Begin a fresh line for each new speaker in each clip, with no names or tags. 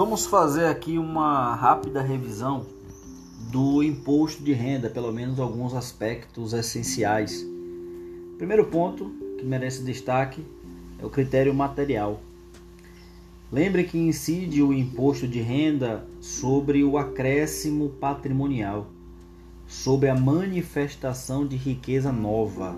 Vamos fazer aqui uma rápida revisão do imposto de renda, pelo menos alguns aspectos essenciais. Primeiro ponto que merece destaque é o critério material. Lembre que incide o imposto de renda sobre o acréscimo patrimonial, sobre a manifestação de riqueza nova.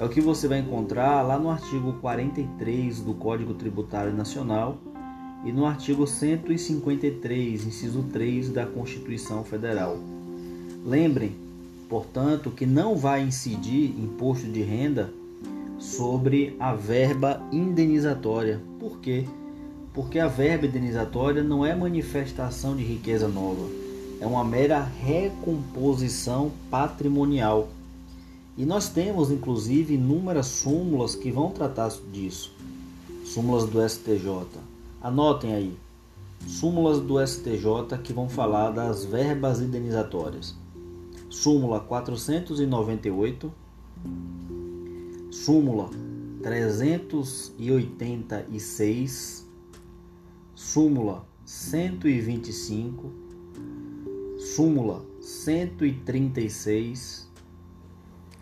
É o que você vai encontrar lá no artigo 43 do Código Tributário Nacional e no artigo 153, inciso 3 da Constituição Federal. Lembrem, portanto, que não vai incidir imposto de renda sobre a verba indenizatória. Por quê? Porque a verba indenizatória não é manifestação de riqueza nova, é uma mera recomposição patrimonial. E nós temos, inclusive, inúmeras súmulas que vão tratar disso. Súmulas do STJ. Anotem aí. Súmulas do STJ que vão falar das verbas indenizatórias. Súmula 498, súmula 386, súmula 125, súmula 136,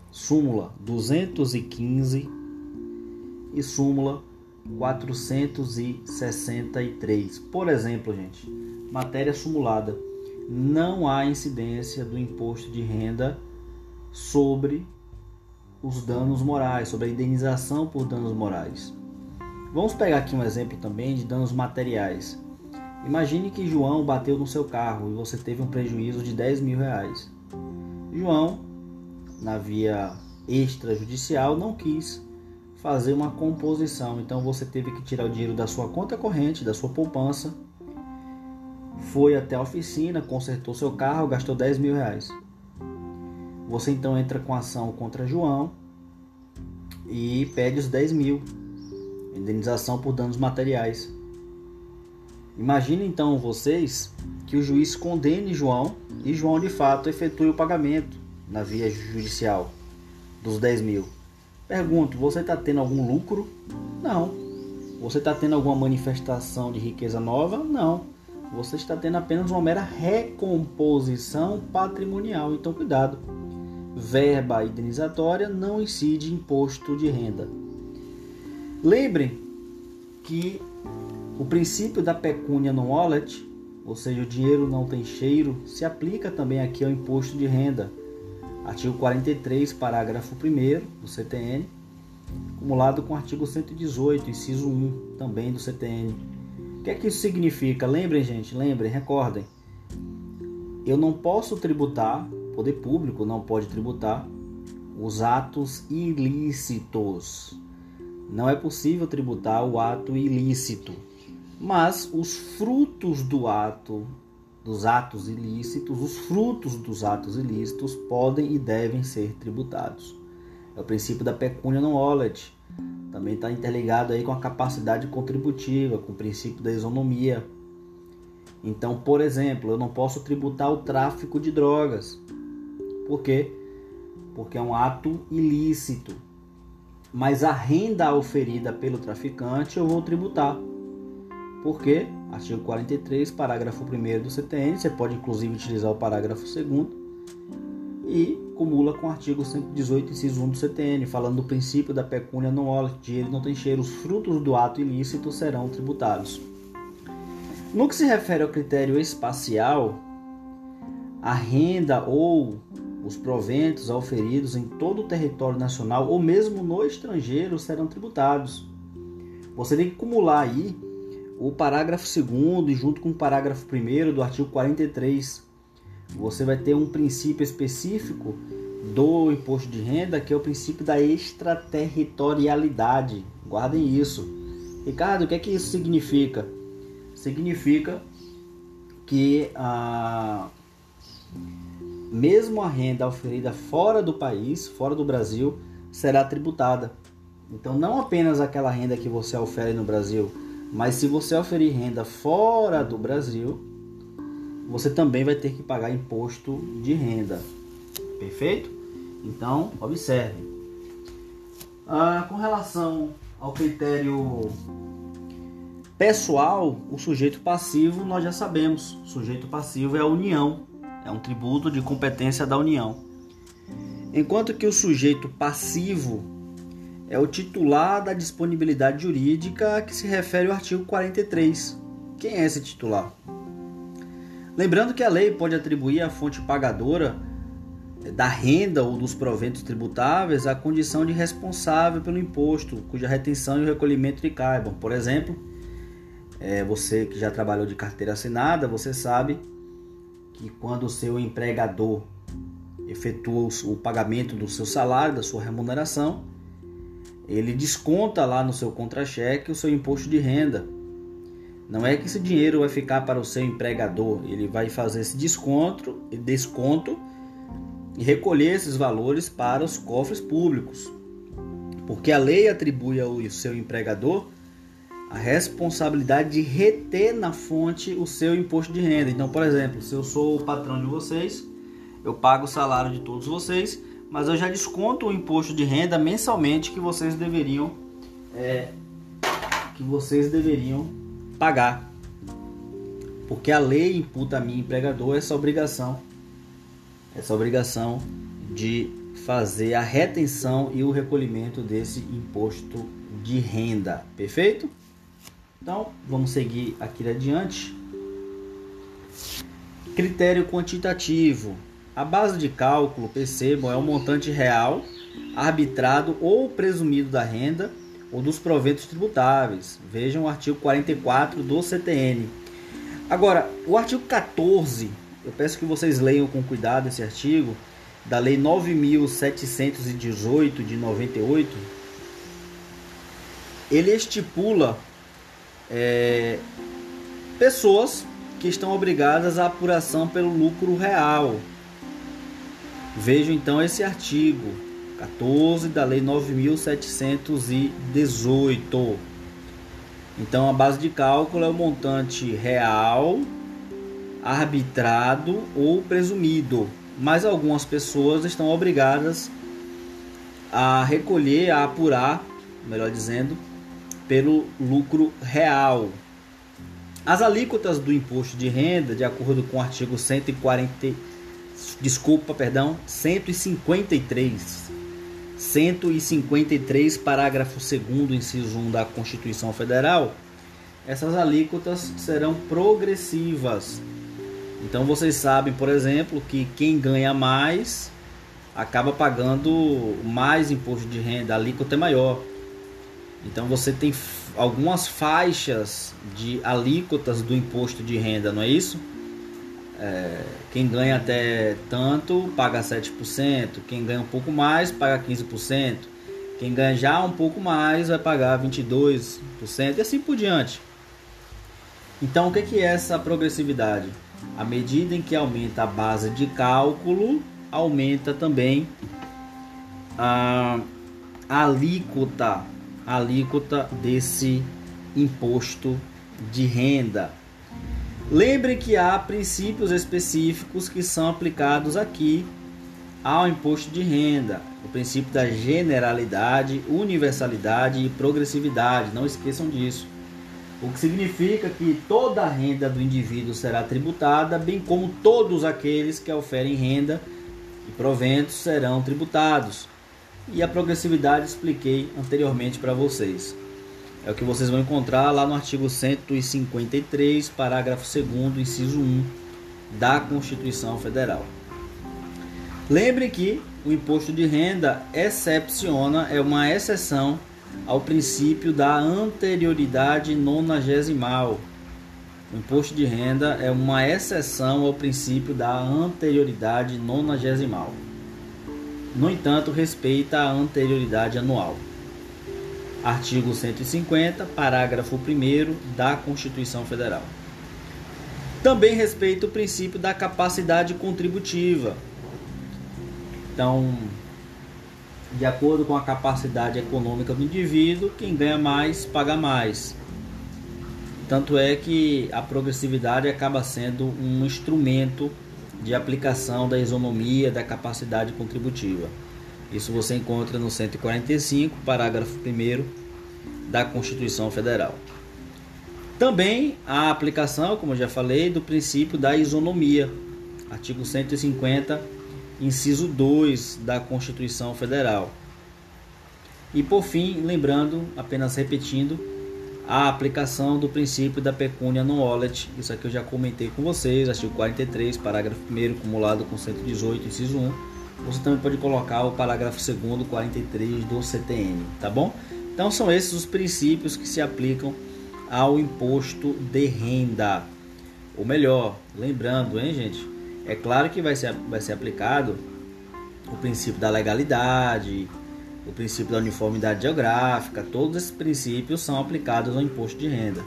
súmula 215 e súmula 463. Por exemplo, gente, matéria sumulada. Não há incidência do imposto de renda sobre os danos morais, sobre a indenização por danos morais. Vamos pegar aqui um exemplo também de danos materiais. Imagine que João bateu no seu carro e você teve um prejuízo de 10 mil reais. João, na via extrajudicial, não quis fazer uma composição. Então você teve que tirar o dinheiro da sua conta corrente, da sua poupança, foi até a oficina, consertou seu carro, gastou 10 mil reais. Você então entra com ação contra João e pede os 10 mil, indenização por danos materiais. Imagine então vocês que o juiz condene João e João de fato efetue o pagamento na via judicial dos 10 mil. Pergunto, você está tendo algum lucro? Não. Você está tendo alguma manifestação de riqueza nova? Não. Você está tendo apenas uma mera recomposição patrimonial. Então, cuidado. Verba indenizatória não incide imposto de renda. Lembrem que o princípio da pecúnia non wallet, ou seja, o dinheiro não tem cheiro, se aplica também aqui ao imposto de renda Artigo 43, parágrafo 1 do CTN, acumulado com o artigo 118, inciso 1, também do CTN. O que é que isso significa? Lembrem, gente, lembrem, recordem. Eu não posso tributar, poder público não pode tributar os atos ilícitos. Não é possível tributar o ato ilícito, mas os frutos do ato dos atos ilícitos, os frutos dos atos ilícitos podem e devem ser tributados. É o princípio da pecúnia non olet. Também está interligado aí com a capacidade contributiva, com o princípio da isonomia. Então, por exemplo, eu não posso tributar o tráfico de drogas. Por quê? Porque é um ato ilícito. Mas a renda oferida pelo traficante eu vou tributar. Por quê? Artigo 43, parágrafo 1 do CTN, você pode inclusive utilizar o parágrafo 2 e cumula com o artigo 118, inciso 1 do CTN, falando do princípio da pecúnia não olha, dinheiro não tem cheiro, os frutos do ato ilícito serão tributados. No que se refere ao critério espacial, a renda ou os proventos auferidos em todo o território nacional ou mesmo no estrangeiro serão tributados. Você tem que acumular aí o parágrafo 2 e junto com o parágrafo 1 do artigo 43, você vai ter um princípio específico do imposto de renda, que é o princípio da extraterritorialidade. Guardem isso. Ricardo, o que é que isso significa? Significa que a mesmo a renda oferida fora do país, fora do Brasil, será tributada. Então, não apenas aquela renda que você ofere no Brasil, mas se você oferir renda fora do Brasil, você também vai ter que pagar imposto de renda. Perfeito? Então, observe. Ah, com relação ao critério pessoal, o sujeito passivo nós já sabemos. O sujeito passivo é a União, é um tributo de competência da União. Enquanto que o sujeito passivo é o titular da disponibilidade jurídica que se refere o artigo 43. Quem é esse titular? Lembrando que a lei pode atribuir à fonte pagadora da renda ou dos proventos tributáveis a condição de responsável pelo imposto, cuja retenção e o recolhimento lhe caibam. Por exemplo, é, você que já trabalhou de carteira assinada, você sabe que quando o seu empregador efetua o pagamento do seu salário, da sua remuneração, ele desconta lá no seu contra-cheque o seu imposto de renda. Não é que esse dinheiro vai ficar para o seu empregador, ele vai fazer esse desconto, desconto e recolher esses valores para os cofres públicos. Porque a lei atribui ao seu empregador a responsabilidade de reter na fonte o seu imposto de renda. Então, por exemplo, se eu sou o patrão de vocês, eu pago o salário de todos vocês, mas eu já desconto o imposto de renda mensalmente que vocês deveriam é, que vocês deveriam pagar. Porque a lei imputa a mim, empregador, essa obrigação essa obrigação de fazer a retenção e o recolhimento desse imposto de renda. Perfeito? Então, vamos seguir aqui adiante. Critério quantitativo. A base de cálculo, percebam, é o montante real, arbitrado ou presumido da renda ou dos proventos tributáveis. Vejam o artigo 44 do CTN. Agora, o artigo 14 eu peço que vocês leiam com cuidado esse artigo da Lei 9.718 de 98. Ele estipula é, pessoas que estão obrigadas à apuração pelo lucro real. Vejo então esse artigo 14 da Lei 9.718. Então a base de cálculo é o montante real arbitrado ou presumido, mas algumas pessoas estão obrigadas a recolher, a apurar, melhor dizendo, pelo lucro real. As alíquotas do imposto de renda, de acordo com o artigo 140, desculpa, perdão, 153, 153, parágrafo 2 inciso 1 da Constituição Federal, essas alíquotas serão progressivas então vocês sabem, por exemplo, que quem ganha mais acaba pagando mais imposto de renda, a alíquota é maior. Então você tem algumas faixas de alíquotas do imposto de renda, não é isso? É, quem ganha até tanto paga 7%, quem ganha um pouco mais paga 15%, quem ganha já um pouco mais vai pagar 22% e assim por diante. Então o que é essa progressividade? À medida em que aumenta a base de cálculo, aumenta também a, alíquota, a alíquota desse imposto de renda. Lembre que há princípios específicos que são aplicados aqui ao imposto de renda. O princípio da generalidade, universalidade e progressividade. Não esqueçam disso o que significa que toda a renda do indivíduo será tributada, bem como todos aqueles que oferem renda e proventos serão tributados. E a progressividade expliquei anteriormente para vocês. É o que vocês vão encontrar lá no artigo 153, parágrafo 2 inciso 1 da Constituição Federal. Lembre que o imposto de renda excepciona, é uma exceção ao princípio da anterioridade nonagesimal. O imposto de renda é uma exceção ao princípio da anterioridade nonagesimal. No entanto, respeita a anterioridade anual. Artigo 150, parágrafo 1 da Constituição Federal. Também respeita o princípio da capacidade contributiva. Então, de acordo com a capacidade econômica do indivíduo, quem ganha mais paga mais. Tanto é que a progressividade acaba sendo um instrumento de aplicação da isonomia da capacidade contributiva. Isso você encontra no 145, parágrafo 1 da Constituição Federal. também a aplicação, como eu já falei, do princípio da isonomia, artigo 150, inciso 2 da Constituição Federal. E por fim, lembrando, apenas repetindo, a aplicação do princípio da pecúnia non olet, isso aqui eu já comentei com vocês, artigo 43, parágrafo 1 acumulado com 118, inciso 1. Você também pode colocar o parágrafo 2 43 do CTN, tá bom? Então são esses os princípios que se aplicam ao imposto de renda. Ou melhor, lembrando, hein, gente? É claro que vai ser, vai ser aplicado o princípio da legalidade, o princípio da uniformidade geográfica, todos esses princípios são aplicados ao imposto de renda.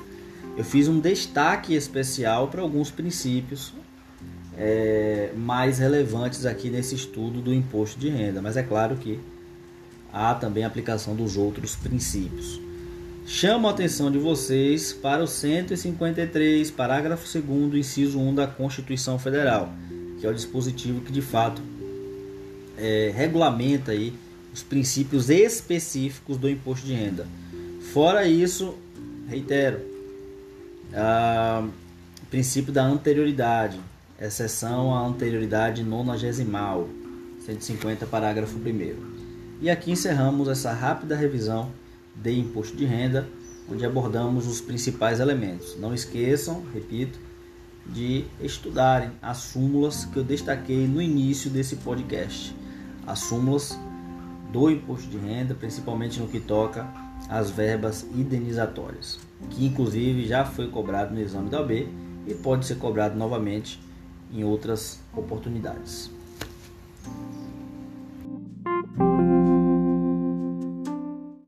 Eu fiz um destaque especial para alguns princípios é, mais relevantes aqui nesse estudo do imposto de renda, mas é claro que há também a aplicação dos outros princípios. Chamo a atenção de vocês para o 153, parágrafo 2, inciso 1 da Constituição Federal, que é o dispositivo que de fato é, regulamenta aí os princípios específicos do imposto de renda. Fora isso, reitero, o princípio da anterioridade, exceção à anterioridade nonagesimal, 150, parágrafo 1. E aqui encerramos essa rápida revisão de imposto de renda, onde abordamos os principais elementos. Não esqueçam, repito, de estudarem as súmulas que eu destaquei no início desse podcast. As súmulas do imposto de renda, principalmente no que toca às verbas indenizatórias, que inclusive já foi cobrado no exame da OB e pode ser cobrado novamente em outras oportunidades.